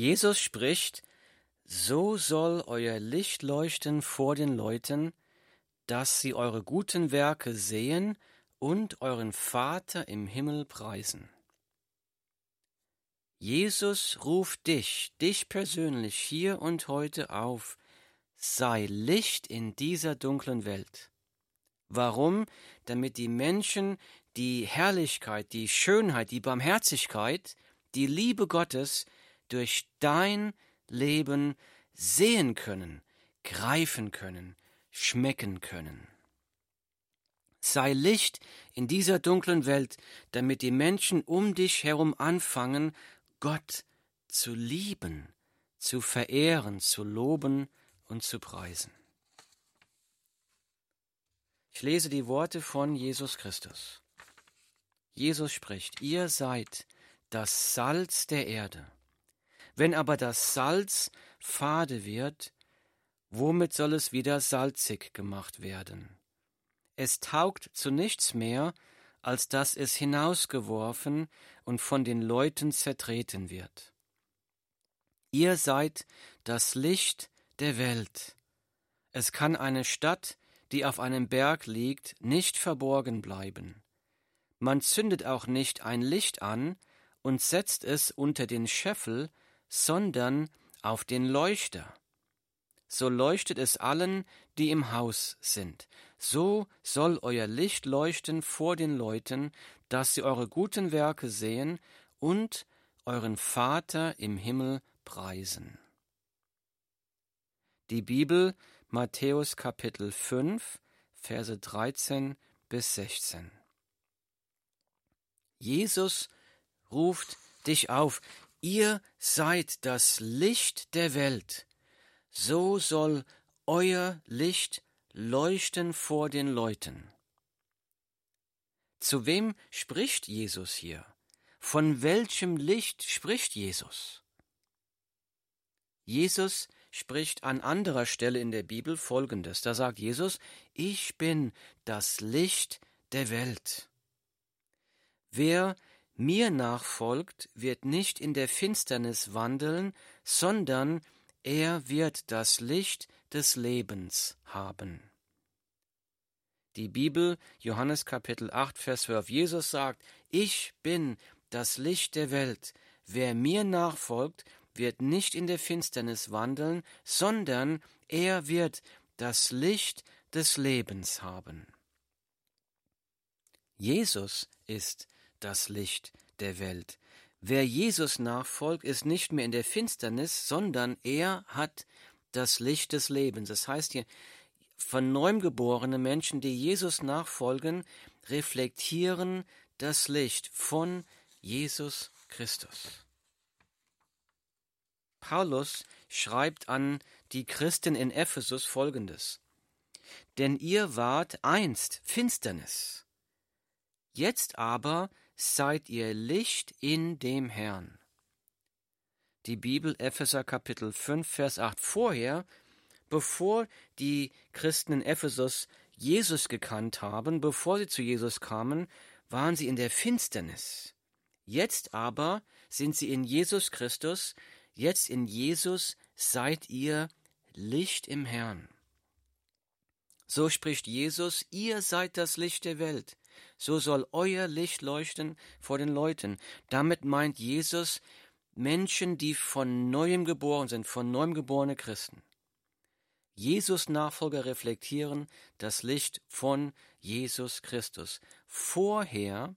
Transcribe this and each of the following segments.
Jesus spricht, so soll euer Licht leuchten vor den Leuten, dass sie eure guten Werke sehen und euren Vater im Himmel preisen. Jesus ruft dich, dich persönlich hier und heute auf, sei Licht in dieser dunklen Welt. Warum? Damit die Menschen die Herrlichkeit, die Schönheit, die Barmherzigkeit, die Liebe Gottes durch dein Leben sehen können, greifen können, schmecken können. Sei Licht in dieser dunklen Welt, damit die Menschen um dich herum anfangen, Gott zu lieben, zu verehren, zu loben und zu preisen. Ich lese die Worte von Jesus Christus. Jesus spricht, ihr seid das Salz der Erde. Wenn aber das Salz fade wird, womit soll es wieder salzig gemacht werden? Es taugt zu nichts mehr, als dass es hinausgeworfen und von den Leuten zertreten wird. Ihr seid das Licht der Welt. Es kann eine Stadt, die auf einem Berg liegt, nicht verborgen bleiben. Man zündet auch nicht ein Licht an und setzt es unter den Scheffel, sondern auf den Leuchter. So leuchtet es allen, die im Haus sind. So soll euer Licht leuchten vor den Leuten, dass sie eure guten Werke sehen und euren Vater im Himmel preisen. Die Bibel Matthäus Kapitel 5 Verse 13 bis 16. Jesus ruft dich auf, ihr seid das Licht der Welt, so soll euer Licht leuchten vor den Leuten. Zu wem spricht Jesus hier? Von welchem Licht spricht Jesus? Jesus spricht an anderer Stelle in der Bibel Folgendes. Da sagt Jesus, ich bin das Licht der Welt. Wer mir nachfolgt, wird nicht in der Finsternis wandeln, sondern er wird das Licht des Lebens haben. Die Bibel, Johannes Kapitel 8, Vers 12, Jesus sagt, ich bin das Licht der Welt. Wer mir nachfolgt, wird nicht in der Finsternis wandeln, sondern er wird das Licht des Lebens haben. Jesus ist das Licht der Welt. Wer Jesus nachfolgt, ist nicht mehr in der Finsternis, sondern er hat das Licht des Lebens. Das heißt hier, von neuem geborene Menschen, die Jesus nachfolgen, reflektieren das Licht von Jesus Christus. Paulus schreibt an die Christen in Ephesus folgendes: Denn ihr wart einst Finsternis, jetzt aber seid ihr Licht in dem Herrn. Die Bibel Epheser Kapitel 5 Vers 8 vorher, bevor die Christen in Ephesus Jesus gekannt haben, bevor sie zu Jesus kamen, waren sie in der Finsternis. Jetzt aber sind sie in Jesus Christus, jetzt in Jesus seid ihr Licht im Herrn. So spricht Jesus, ihr seid das Licht der Welt so soll euer Licht leuchten vor den Leuten. Damit meint Jesus Menschen, die von neuem geboren sind, von neuem geborene Christen. Jesus Nachfolger reflektieren das Licht von Jesus Christus. Vorher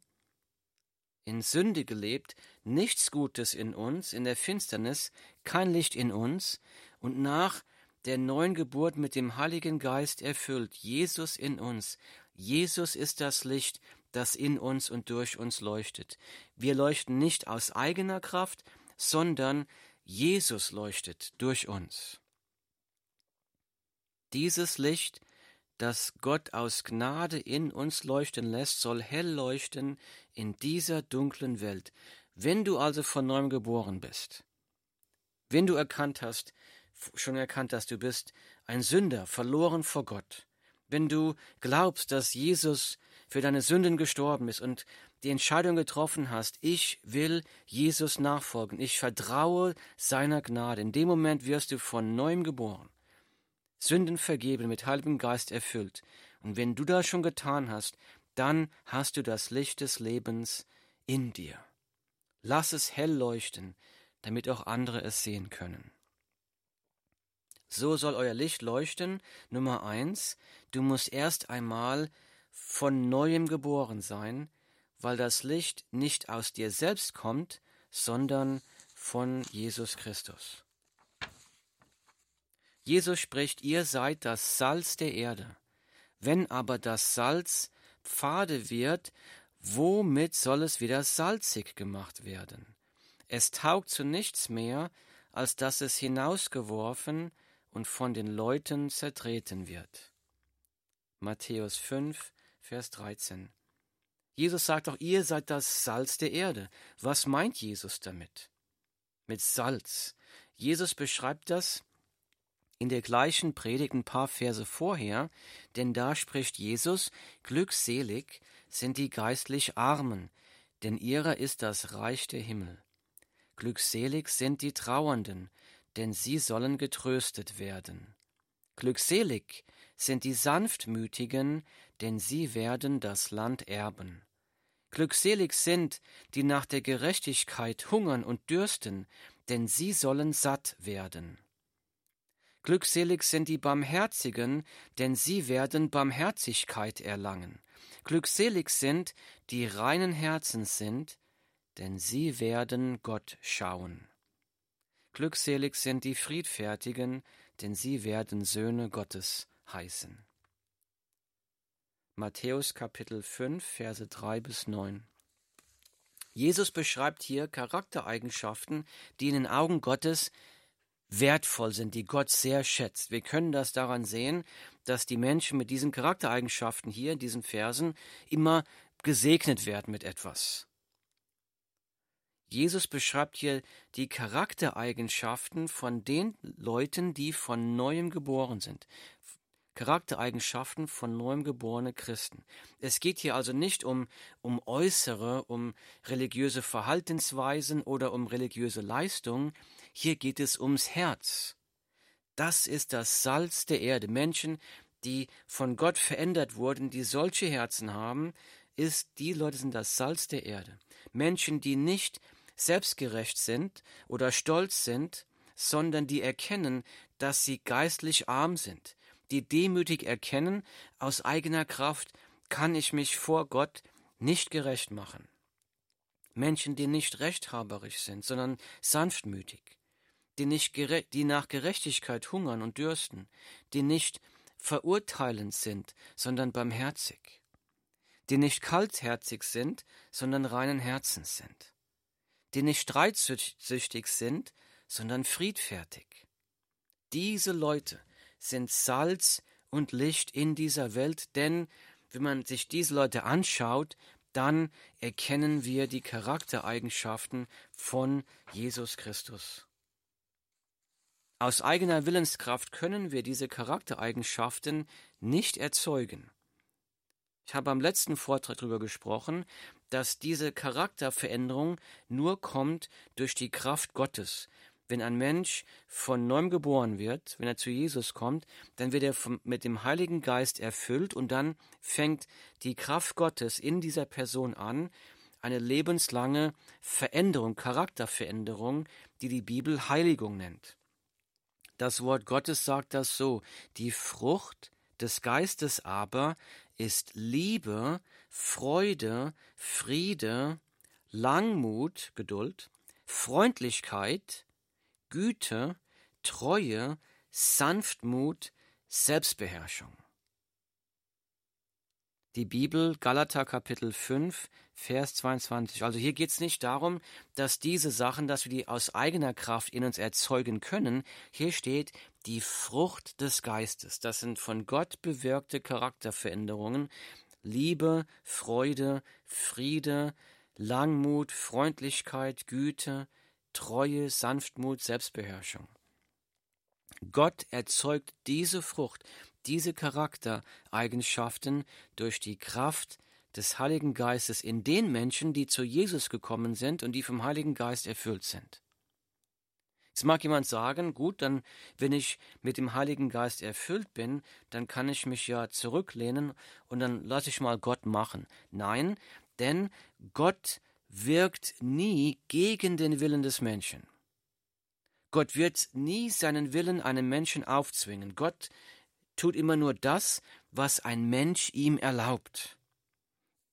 in Sünde gelebt, nichts Gutes in uns, in der Finsternis, kein Licht in uns, und nach der neuen Geburt mit dem Heiligen Geist erfüllt, Jesus in uns, Jesus ist das Licht, das in uns und durch uns leuchtet. Wir leuchten nicht aus eigener Kraft, sondern Jesus leuchtet durch uns. Dieses Licht, das Gott aus Gnade in uns leuchten lässt, soll hell leuchten in dieser dunklen Welt. Wenn du also von neuem geboren bist, wenn du erkannt hast, schon erkannt hast, du bist ein Sünder, verloren vor Gott, wenn du glaubst, dass Jesus für deine Sünden gestorben ist und die Entscheidung getroffen hast, ich will Jesus nachfolgen, ich vertraue seiner Gnade, in dem Moment wirst du von neuem geboren, Sünden vergeben, mit Heiligem Geist erfüllt. Und wenn du das schon getan hast, dann hast du das Licht des Lebens in dir. Lass es hell leuchten, damit auch andere es sehen können. So soll euer Licht leuchten. Nummer eins, du musst erst einmal von neuem geboren sein, weil das Licht nicht aus dir selbst kommt, sondern von Jesus Christus. Jesus spricht, ihr seid das Salz der Erde. Wenn aber das Salz Pfade wird, womit soll es wieder salzig gemacht werden? Es taugt zu nichts mehr, als dass es hinausgeworfen und von den Leuten zertreten wird. Matthäus 5, Vers 13. Jesus sagt auch, ihr seid das Salz der Erde. Was meint Jesus damit? Mit Salz. Jesus beschreibt das in der gleichen Predigt ein paar Verse vorher, denn da spricht Jesus, glückselig sind die geistlich Armen, denn ihrer ist das Reich der Himmel. Glückselig sind die Trauernden, denn sie sollen getröstet werden. Glückselig sind die Sanftmütigen, denn sie werden das Land erben. Glückselig sind, die nach der Gerechtigkeit hungern und dürsten, denn sie sollen satt werden. Glückselig sind die Barmherzigen, denn sie werden Barmherzigkeit erlangen. Glückselig sind, die reinen Herzens sind, denn sie werden Gott schauen. Glückselig sind die Friedfertigen, denn sie werden Söhne Gottes heißen. Matthäus Kapitel 5, Verse 3 bis 9. Jesus beschreibt hier Charaktereigenschaften, die in den Augen Gottes wertvoll sind, die Gott sehr schätzt. Wir können das daran sehen, dass die Menschen mit diesen Charaktereigenschaften hier in diesen Versen immer gesegnet werden mit etwas. Jesus beschreibt hier die Charaktereigenschaften von den Leuten, die von neuem geboren sind. Charaktereigenschaften von neuem geborene Christen. Es geht hier also nicht um, um äußere, um religiöse Verhaltensweisen oder um religiöse Leistungen, hier geht es ums Herz. Das ist das Salz der Erde. Menschen, die von Gott verändert wurden, die solche Herzen haben, ist, die Leute sind das Salz der Erde. Menschen, die nicht selbstgerecht sind oder stolz sind, sondern die erkennen, dass sie geistlich arm sind, die demütig erkennen, aus eigener Kraft kann ich mich vor Gott nicht gerecht machen. Menschen, die nicht rechthaberisch sind, sondern sanftmütig, die, nicht die nach Gerechtigkeit hungern und dürsten, die nicht verurteilend sind, sondern barmherzig, die nicht kaltherzig sind, sondern reinen Herzens sind die nicht streitsüchtig sind, sondern friedfertig. Diese Leute sind Salz und Licht in dieser Welt, denn wenn man sich diese Leute anschaut, dann erkennen wir die Charaktereigenschaften von Jesus Christus. Aus eigener Willenskraft können wir diese Charaktereigenschaften nicht erzeugen. Ich habe am letzten Vortrag darüber gesprochen, dass diese Charakterveränderung nur kommt durch die Kraft Gottes. Wenn ein Mensch von neuem geboren wird, wenn er zu Jesus kommt, dann wird er mit dem Heiligen Geist erfüllt und dann fängt die Kraft Gottes in dieser Person an, eine lebenslange Veränderung, Charakterveränderung, die die Bibel Heiligung nennt. Das Wort Gottes sagt das so, die Frucht des Geistes aber ist Liebe, Freude, Friede, Langmut, Geduld, Freundlichkeit, Güte, Treue, Sanftmut, Selbstbeherrschung. Die Bibel, Galater Kapitel 5, Vers 22. Also hier geht es nicht darum, dass diese Sachen, dass wir die aus eigener Kraft in uns erzeugen können. Hier steht die Frucht des Geistes. Das sind von Gott bewirkte Charakterveränderungen. Liebe, Freude, Friede, Langmut, Freundlichkeit, Güte, Treue, Sanftmut, Selbstbeherrschung. Gott erzeugt diese Frucht, diese Charaktereigenschaften durch die Kraft des Heiligen Geistes in den Menschen, die zu Jesus gekommen sind und die vom Heiligen Geist erfüllt sind. Jetzt mag jemand sagen, gut, dann, wenn ich mit dem Heiligen Geist erfüllt bin, dann kann ich mich ja zurücklehnen und dann lasse ich mal Gott machen. Nein, denn Gott wirkt nie gegen den Willen des Menschen. Gott wird nie seinen Willen einem Menschen aufzwingen. Gott tut immer nur das, was ein Mensch ihm erlaubt.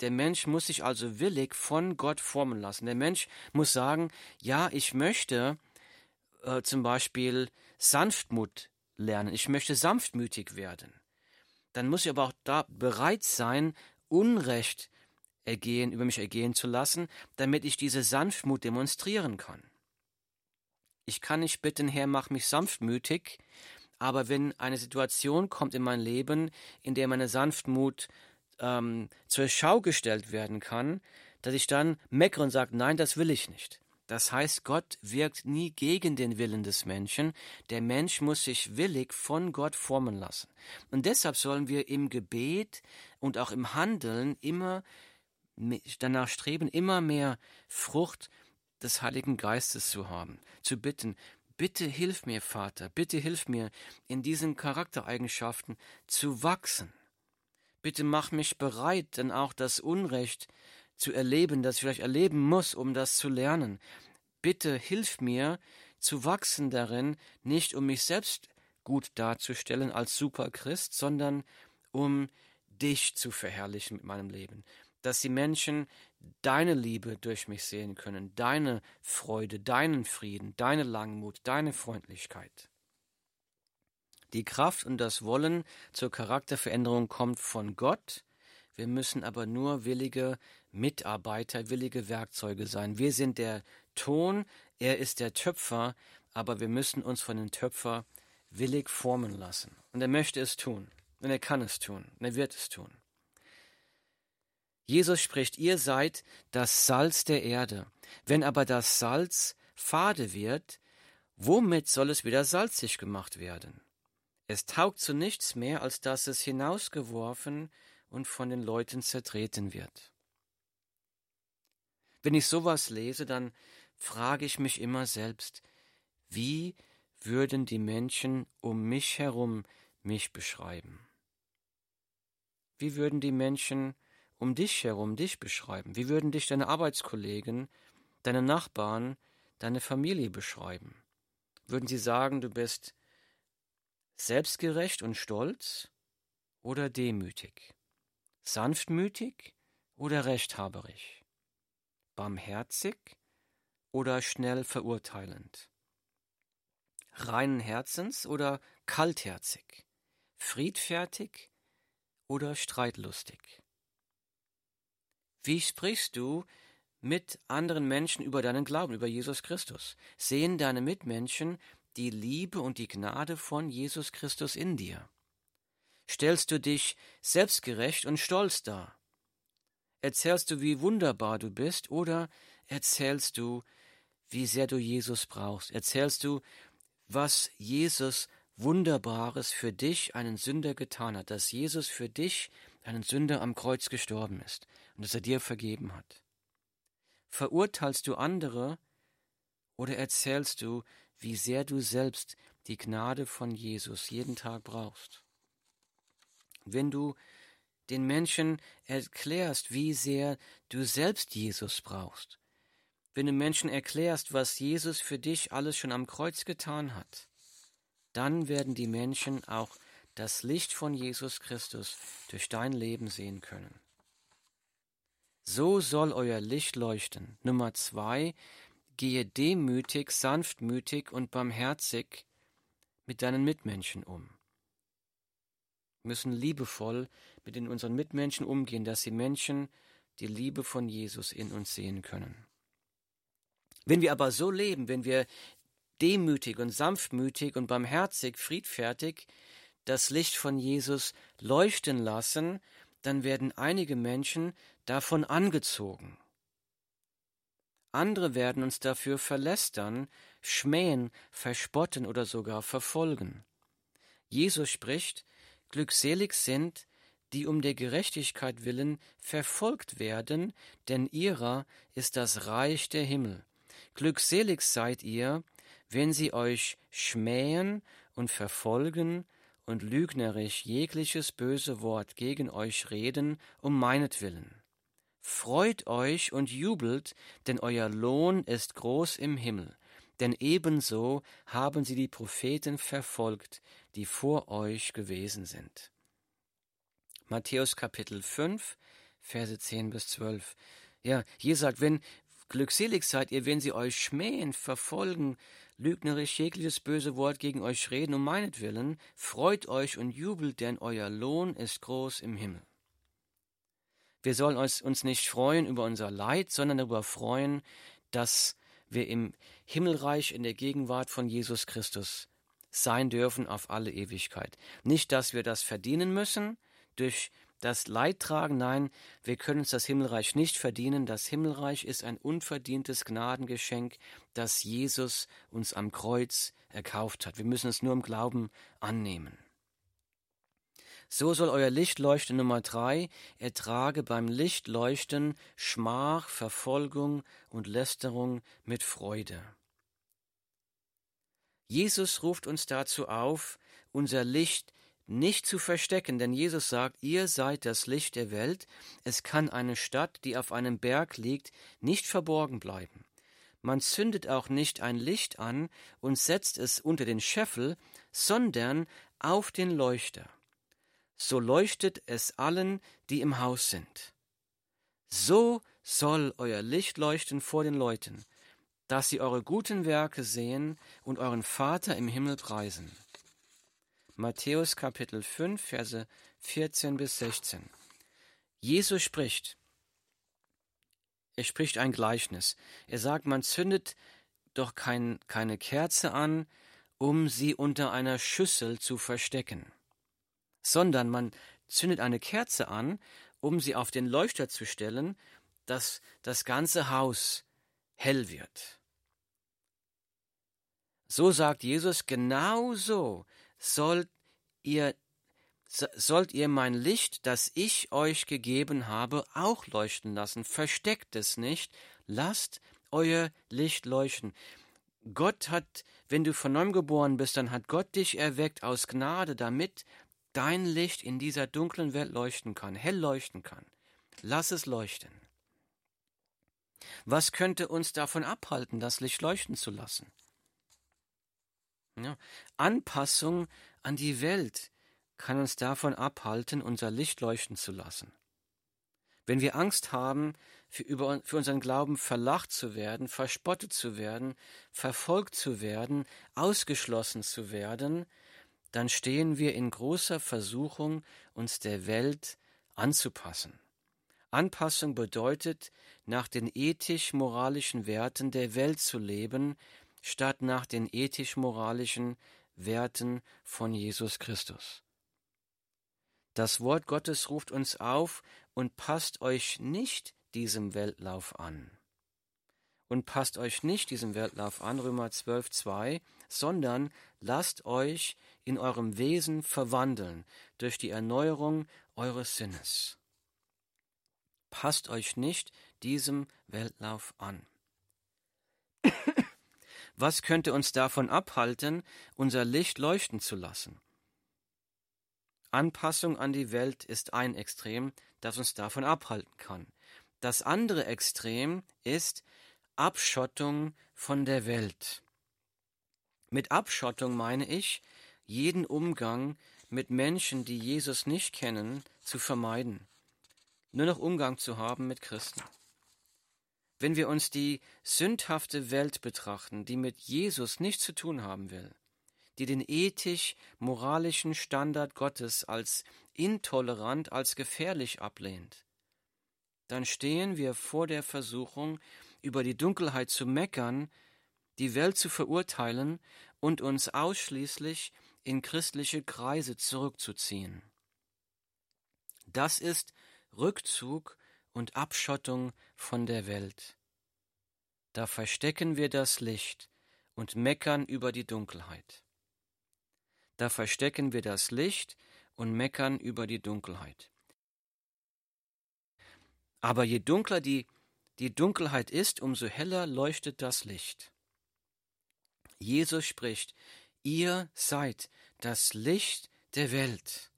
Der Mensch muss sich also willig von Gott formen lassen. Der Mensch muss sagen, ja, ich möchte äh, zum Beispiel Sanftmut lernen, ich möchte sanftmütig werden. Dann muss ich aber auch da bereit sein, Unrecht ergehen, über mich ergehen zu lassen, damit ich diese Sanftmut demonstrieren kann. Ich kann nicht bitten, Herr, mach mich sanftmütig, aber wenn eine Situation kommt in mein Leben, in der meine Sanftmut ähm, zur Schau gestellt werden kann, dass ich dann meckere und sage, nein, das will ich nicht. Das heißt, Gott wirkt nie gegen den Willen des Menschen. Der Mensch muss sich willig von Gott formen lassen. Und deshalb sollen wir im Gebet und auch im Handeln immer danach streben, immer mehr Frucht des Heiligen Geistes zu haben, zu bitten, bitte hilf mir, Vater, bitte hilf mir, in diesen Charaktereigenschaften zu wachsen. Bitte mach mich bereit, dann auch das Unrecht zu erleben, das ich vielleicht erleben muss, um das zu lernen. Bitte hilf mir zu wachsen darin, nicht um mich selbst gut darzustellen als Superchrist, sondern um dich zu verherrlichen mit meinem Leben, dass die Menschen deine Liebe durch mich sehen können, deine Freude, deinen Frieden, deine Langmut, deine Freundlichkeit. Die Kraft und das Wollen zur Charakterveränderung kommt von Gott, wir müssen aber nur willige Mitarbeiter, willige Werkzeuge sein. Wir sind der Ton, er ist der Töpfer, aber wir müssen uns von dem Töpfer willig formen lassen. Und er möchte es tun. Und er kann es tun. Und er wird es tun. Jesus spricht, ihr seid das Salz der Erde. Wenn aber das Salz fade wird, womit soll es wieder salzig gemacht werden? Es taugt zu nichts mehr, als dass es hinausgeworfen und von den Leuten zertreten wird. Wenn ich sowas lese, dann frage ich mich immer selbst, wie würden die Menschen um mich herum mich beschreiben? Wie würden die Menschen um dich herum dich beschreiben? Wie würden dich deine Arbeitskollegen, deine Nachbarn, deine Familie beschreiben? Würden sie sagen, du bist selbstgerecht und stolz oder demütig? sanftmütig oder rechthaberig, barmherzig oder schnell verurteilend, reinen Herzens oder kaltherzig, friedfertig oder streitlustig. Wie sprichst du mit anderen Menschen über deinen Glauben, über Jesus Christus? Sehen deine Mitmenschen die Liebe und die Gnade von Jesus Christus in dir? stellst du dich selbstgerecht und stolz dar? Erzählst du, wie wunderbar du bist, oder erzählst du, wie sehr du Jesus brauchst? Erzählst du, was Jesus Wunderbares für dich, einen Sünder, getan hat, dass Jesus für dich, einen Sünder, am Kreuz gestorben ist und dass er dir vergeben hat? Verurteilst du andere oder erzählst du, wie sehr du selbst die Gnade von Jesus jeden Tag brauchst? wenn du den Menschen erklärst, wie sehr du selbst Jesus brauchst, wenn du Menschen erklärst, was Jesus für dich alles schon am Kreuz getan hat, dann werden die Menschen auch das Licht von Jesus Christus durch dein Leben sehen können. So soll euer Licht leuchten. Nummer zwei, gehe demütig, sanftmütig und barmherzig mit deinen Mitmenschen um müssen liebevoll mit den unseren Mitmenschen umgehen, dass die Menschen die Liebe von Jesus in uns sehen können. Wenn wir aber so leben, wenn wir demütig und sanftmütig und barmherzig, friedfertig das Licht von Jesus leuchten lassen, dann werden einige Menschen davon angezogen. Andere werden uns dafür verlästern, schmähen, verspotten oder sogar verfolgen. Jesus spricht, Glückselig sind, die um der Gerechtigkeit willen verfolgt werden, denn ihrer ist das Reich der Himmel. Glückselig seid ihr, wenn sie euch schmähen und verfolgen und lügnerisch jegliches böse Wort gegen euch reden um meinetwillen. Freut euch und jubelt, denn euer Lohn ist groß im Himmel, denn ebenso haben sie die Propheten verfolgt, die vor euch gewesen sind. Matthäus Kapitel 5, Verse 10 bis 12. Ja, hier sagt, wenn glückselig seid ihr, wenn sie euch schmähen, verfolgen, lügnerisch jegliches böse Wort gegen euch reden um meinetwillen, freut euch und jubelt, denn euer Lohn ist groß im Himmel. Wir sollen uns, nicht freuen über unser Leid, sondern darüber freuen, dass wir im Himmelreich in der Gegenwart von Jesus Christus sein dürfen auf alle Ewigkeit. Nicht, dass wir das verdienen müssen durch das Leid tragen, nein, wir können uns das Himmelreich nicht verdienen. Das Himmelreich ist ein unverdientes Gnadengeschenk, das Jesus uns am Kreuz erkauft hat. Wir müssen es nur im Glauben annehmen. So soll euer Licht leuchten. Nummer drei, ertrage beim Lichtleuchten Schmach, Verfolgung und Lästerung mit Freude. Jesus ruft uns dazu auf, unser Licht nicht zu verstecken, denn Jesus sagt, ihr seid das Licht der Welt. Es kann eine Stadt, die auf einem Berg liegt, nicht verborgen bleiben. Man zündet auch nicht ein Licht an und setzt es unter den Scheffel, sondern auf den Leuchter so leuchtet es allen, die im Haus sind. So soll euer Licht leuchten vor den Leuten, dass sie eure guten Werke sehen und euren Vater im Himmel preisen. Matthäus Kapitel 5, Verse 14 bis 16. Jesus spricht. Er spricht ein Gleichnis. Er sagt, man zündet doch kein, keine Kerze an, um sie unter einer Schüssel zu verstecken sondern man zündet eine Kerze an, um sie auf den Leuchter zu stellen, dass das ganze Haus hell wird. So sagt Jesus, genau so sollt ihr, sollt ihr mein Licht, das ich euch gegeben habe, auch leuchten lassen. Versteckt es nicht, lasst euer Licht leuchten. Gott hat, wenn du von neuem geboren bist, dann hat Gott dich erweckt aus Gnade, damit dein Licht in dieser dunklen Welt leuchten kann, hell leuchten kann. Lass es leuchten. Was könnte uns davon abhalten, das Licht leuchten zu lassen? Ja, Anpassung an die Welt kann uns davon abhalten, unser Licht leuchten zu lassen. Wenn wir Angst haben, für, über, für unseren Glauben verlacht zu werden, verspottet zu werden, verfolgt zu werden, ausgeschlossen zu werden, dann stehen wir in großer Versuchung, uns der Welt anzupassen. Anpassung bedeutet, nach den ethisch-moralischen Werten der Welt zu leben, statt nach den ethisch-moralischen Werten von Jesus Christus. Das Wort Gottes ruft uns auf und passt euch nicht diesem Weltlauf an. Und passt euch nicht diesem Weltlauf an, Römer 12, 2, sondern lasst euch in eurem Wesen verwandeln durch die Erneuerung eures Sinnes. Passt euch nicht diesem Weltlauf an. Was könnte uns davon abhalten, unser Licht leuchten zu lassen? Anpassung an die Welt ist ein Extrem, das uns davon abhalten kann. Das andere Extrem ist Abschottung von der Welt. Mit Abschottung meine ich, jeden Umgang mit Menschen, die Jesus nicht kennen, zu vermeiden, nur noch Umgang zu haben mit Christen. Wenn wir uns die sündhafte Welt betrachten, die mit Jesus nichts zu tun haben will, die den ethisch-moralischen Standard Gottes als intolerant, als gefährlich ablehnt, dann stehen wir vor der Versuchung, über die Dunkelheit zu meckern, die Welt zu verurteilen und uns ausschließlich in christliche Kreise zurückzuziehen. Das ist Rückzug und Abschottung von der Welt. Da verstecken wir das Licht und meckern über die Dunkelheit. Da verstecken wir das Licht und meckern über die Dunkelheit. Aber je dunkler die, die Dunkelheit ist, umso heller leuchtet das Licht. Jesus spricht, ihr seid das Licht der Welt.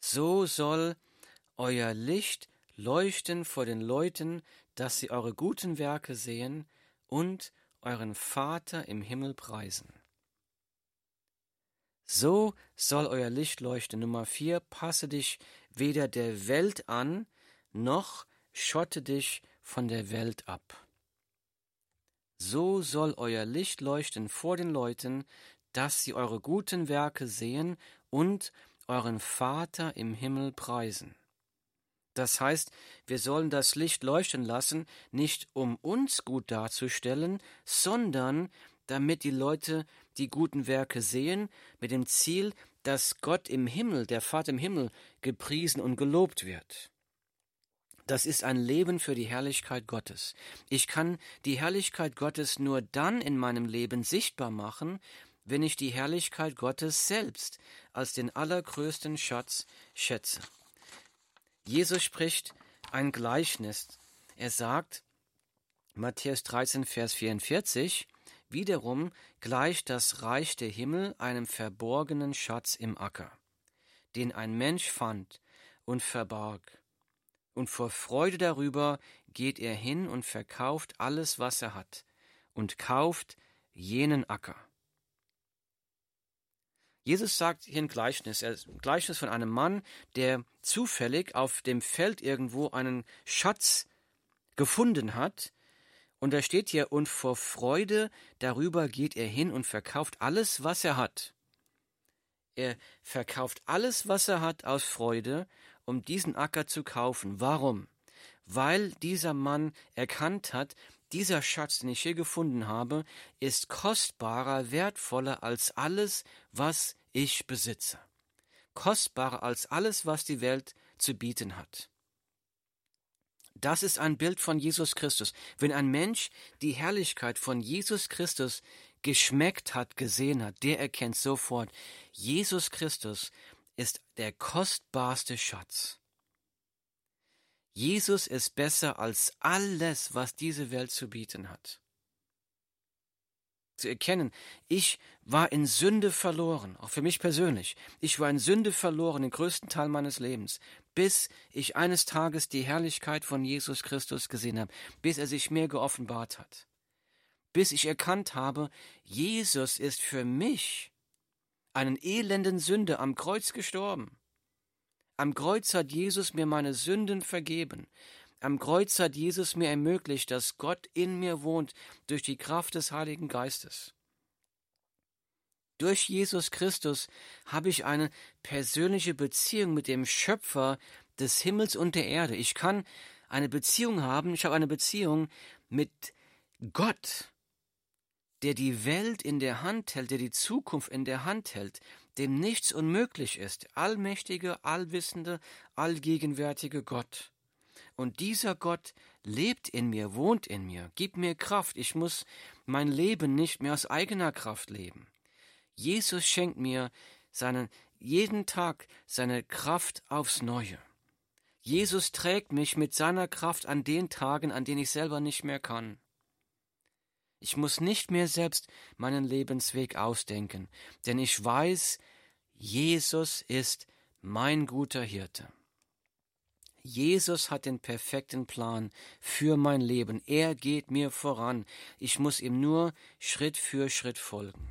So soll euer Licht leuchten vor den Leuten, dass sie eure guten Werke sehen und euren Vater im Himmel preisen. So soll euer Licht leuchten. Nummer vier, passe dich weder der Welt an, noch schotte dich von der Welt ab. So soll euer Licht leuchten vor den Leuten, dass sie eure guten Werke sehen und euren Vater im Himmel preisen. Das heißt, wir sollen das Licht leuchten lassen, nicht um uns gut darzustellen, sondern damit die Leute die guten Werke sehen, mit dem Ziel, dass Gott im Himmel, der Vater im Himmel, gepriesen und gelobt wird. Das ist ein Leben für die Herrlichkeit Gottes. Ich kann die Herrlichkeit Gottes nur dann in meinem Leben sichtbar machen, wenn ich die Herrlichkeit Gottes selbst als den allergrößten Schatz schätze. Jesus spricht ein Gleichnis. Er sagt, Matthäus 13, Vers 44, Wiederum gleicht das Reich der Himmel einem verborgenen Schatz im Acker, den ein Mensch fand und verbarg. Und vor Freude darüber geht er hin und verkauft alles, was er hat, und kauft jenen Acker. Jesus sagt hier ein Gleichnis, ein Gleichnis von einem Mann, der zufällig auf dem Feld irgendwo einen Schatz gefunden hat, und da steht hier, und vor Freude darüber geht er hin und verkauft alles, was er hat. Er verkauft alles, was er hat, aus Freude, um diesen Acker zu kaufen. Warum? Weil dieser Mann erkannt hat, dieser Schatz, den ich hier gefunden habe, ist kostbarer, wertvoller als alles, was ich besitze. Kostbarer als alles, was die Welt zu bieten hat. Das ist ein Bild von Jesus Christus. Wenn ein Mensch die Herrlichkeit von Jesus Christus geschmeckt hat, gesehen hat, der erkennt sofort, Jesus Christus ist der kostbarste Schatz. Jesus ist besser als alles, was diese Welt zu bieten hat zu erkennen, ich war in Sünde verloren, auch für mich persönlich. Ich war in Sünde verloren den größten Teil meines Lebens, bis ich eines Tages die Herrlichkeit von Jesus Christus gesehen habe, bis er sich mir geoffenbart hat. Bis ich erkannt habe, Jesus ist für mich einen elenden Sünde am Kreuz gestorben. Am Kreuz hat Jesus mir meine Sünden vergeben. Am Kreuz hat Jesus mir ermöglicht, dass Gott in mir wohnt durch die Kraft des Heiligen Geistes. Durch Jesus Christus habe ich eine persönliche Beziehung mit dem Schöpfer des Himmels und der Erde. Ich kann eine Beziehung haben, ich habe eine Beziehung mit Gott, der die Welt in der Hand hält, der die Zukunft in der Hand hält, dem nichts unmöglich ist, allmächtige, allwissende, allgegenwärtige Gott. Und dieser Gott lebt in mir, wohnt in mir, gibt mir Kraft. Ich muss mein Leben nicht mehr aus eigener Kraft leben. Jesus schenkt mir seinen, jeden Tag seine Kraft aufs Neue. Jesus trägt mich mit seiner Kraft an den Tagen, an denen ich selber nicht mehr kann. Ich muss nicht mehr selbst meinen Lebensweg ausdenken, denn ich weiß, Jesus ist mein guter Hirte. Jesus hat den perfekten Plan für mein Leben. Er geht mir voran. Ich muss ihm nur Schritt für Schritt folgen.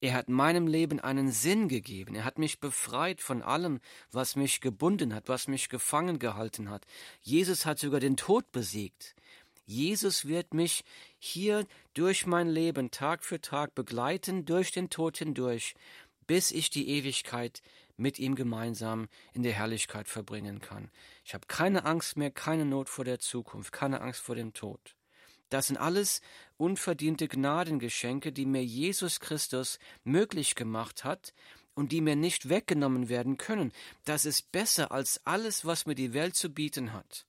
Er hat meinem Leben einen Sinn gegeben. Er hat mich befreit von allem, was mich gebunden hat, was mich gefangen gehalten hat. Jesus hat sogar den Tod besiegt. Jesus wird mich hier durch mein Leben Tag für Tag begleiten, durch den Tod hindurch, bis ich die Ewigkeit mit ihm gemeinsam in der Herrlichkeit verbringen kann. Ich habe keine Angst mehr, keine Not vor der Zukunft, keine Angst vor dem Tod. Das sind alles unverdiente Gnadengeschenke, die mir Jesus Christus möglich gemacht hat und die mir nicht weggenommen werden können. Das ist besser als alles, was mir die Welt zu bieten hat.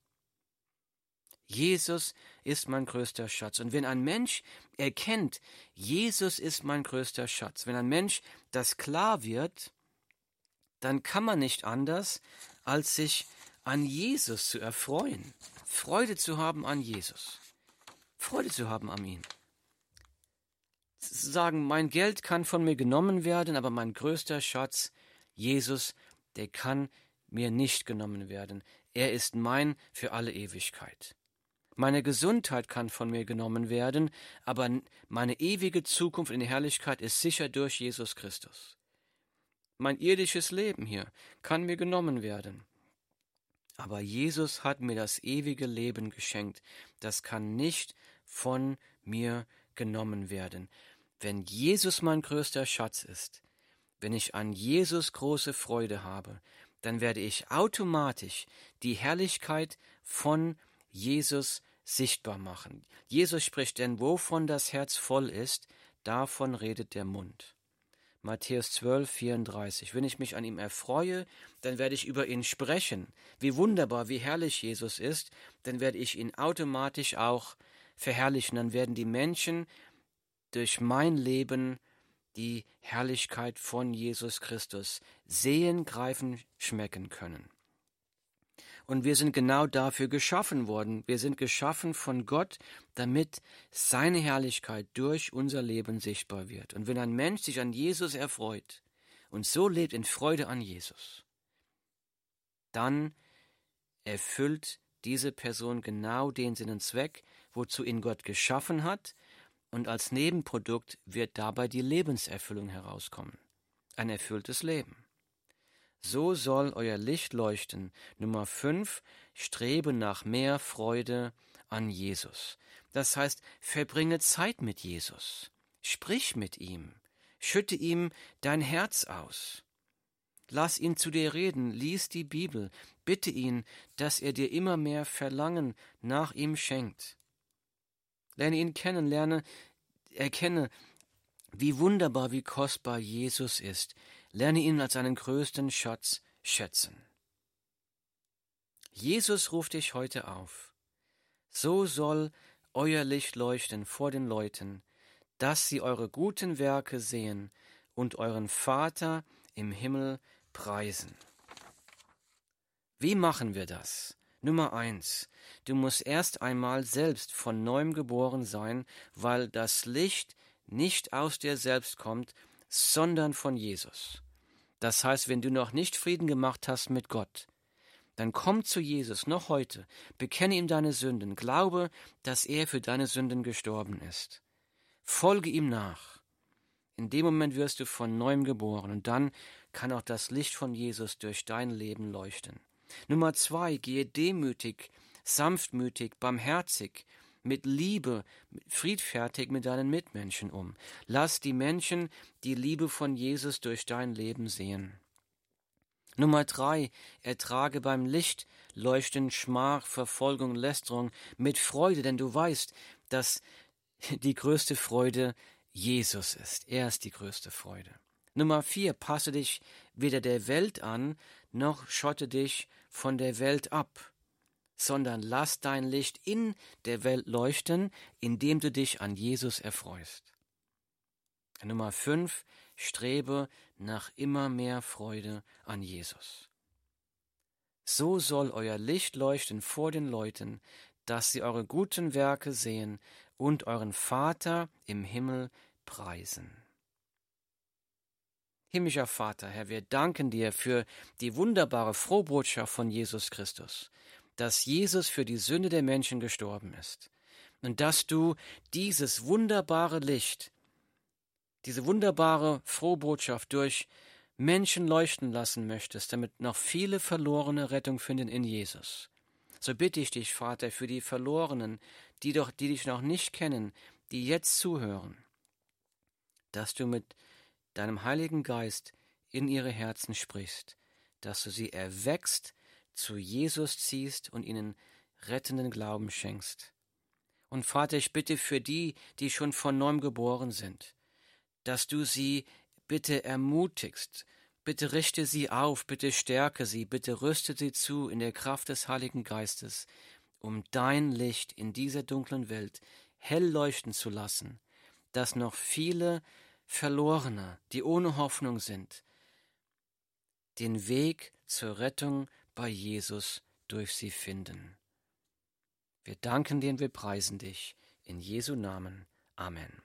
Jesus ist mein größter Schatz. Und wenn ein Mensch erkennt, Jesus ist mein größter Schatz, wenn ein Mensch das klar wird, dann kann man nicht anders, als sich an Jesus zu erfreuen, Freude zu haben an Jesus, Freude zu haben an ihn. Zu sagen, mein Geld kann von mir genommen werden, aber mein größter Schatz, Jesus, der kann mir nicht genommen werden. Er ist mein für alle Ewigkeit. Meine Gesundheit kann von mir genommen werden, aber meine ewige Zukunft in Herrlichkeit ist sicher durch Jesus Christus. Mein irdisches Leben hier kann mir genommen werden. Aber Jesus hat mir das ewige Leben geschenkt. Das kann nicht von mir genommen werden. Wenn Jesus mein größter Schatz ist, wenn ich an Jesus große Freude habe, dann werde ich automatisch die Herrlichkeit von Jesus sichtbar machen. Jesus spricht denn, wovon das Herz voll ist, davon redet der Mund. Matthäus 12, 34. Wenn ich mich an ihm erfreue, dann werde ich über ihn sprechen. Wie wunderbar, wie herrlich Jesus ist, dann werde ich ihn automatisch auch verherrlichen. Dann werden die Menschen durch mein Leben die Herrlichkeit von Jesus Christus sehen, greifen, schmecken können. Und wir sind genau dafür geschaffen worden. Wir sind geschaffen von Gott, damit seine Herrlichkeit durch unser Leben sichtbar wird. Und wenn ein Mensch sich an Jesus erfreut und so lebt in Freude an Jesus, dann erfüllt diese Person genau den Sinn und Zweck, wozu ihn Gott geschaffen hat, und als Nebenprodukt wird dabei die Lebenserfüllung herauskommen. Ein erfülltes Leben. So soll euer Licht leuchten. Nummer 5. Strebe nach mehr Freude an Jesus. Das heißt, verbringe Zeit mit Jesus. Sprich mit ihm. Schütte ihm dein Herz aus. Lass ihn zu dir reden, lies die Bibel, bitte ihn, dass er dir immer mehr Verlangen nach ihm schenkt. Lerne ihn kennen, lerne, erkenne, wie wunderbar, wie kostbar Jesus ist, Lerne ihn als seinen größten Schatz schätzen. Jesus ruft dich heute auf. So soll euer Licht leuchten vor den Leuten, dass sie eure guten Werke sehen und euren Vater im Himmel preisen. Wie machen wir das? Nummer eins. Du musst erst einmal selbst von neuem geboren sein, weil das Licht nicht aus dir selbst kommt, sondern von Jesus. Das heißt, wenn du noch nicht Frieden gemacht hast mit Gott, dann komm zu Jesus noch heute, bekenne ihm deine Sünden, glaube, dass er für deine Sünden gestorben ist. Folge ihm nach. In dem Moment wirst du von neuem geboren und dann kann auch das Licht von Jesus durch dein Leben leuchten. Nummer zwei, gehe demütig, sanftmütig, barmherzig mit Liebe, friedfertig mit deinen Mitmenschen um. Lass die Menschen die Liebe von Jesus durch dein Leben sehen. Nummer drei, ertrage beim Licht leuchten Schmach, Verfolgung, Lästerung mit Freude, denn du weißt, dass die größte Freude Jesus ist. Er ist die größte Freude. Nummer vier, passe dich weder der Welt an, noch schotte dich von der Welt ab sondern lass dein Licht in der Welt leuchten, indem du dich an Jesus erfreust. Nummer 5. Strebe nach immer mehr Freude an Jesus. So soll euer Licht leuchten vor den Leuten, dass sie eure guten Werke sehen und euren Vater im Himmel preisen. Himmlischer Vater, Herr, wir danken dir für die wunderbare Frohbotschaft von Jesus Christus dass Jesus für die Sünde der Menschen gestorben ist und dass du dieses wunderbare Licht, diese wunderbare Frohbotschaft durch Menschen leuchten lassen möchtest, damit noch viele Verlorene Rettung finden in Jesus. So bitte ich dich, Vater, für die Verlorenen, die doch, die dich noch nicht kennen, die jetzt zuhören, dass du mit deinem Heiligen Geist in ihre Herzen sprichst, dass du sie erwächst zu Jesus ziehst und ihnen rettenden Glauben schenkst. Und Vater, ich bitte für die, die schon von neuem geboren sind, dass du sie bitte ermutigst, bitte richte sie auf, bitte stärke sie, bitte rüste sie zu in der Kraft des Heiligen Geistes, um dein Licht in dieser dunklen Welt hell leuchten zu lassen, dass noch viele Verlorene, die ohne Hoffnung sind, den Weg zur Rettung bei Jesus durch sie finden. Wir danken dir und wir preisen dich. In Jesu Namen. Amen.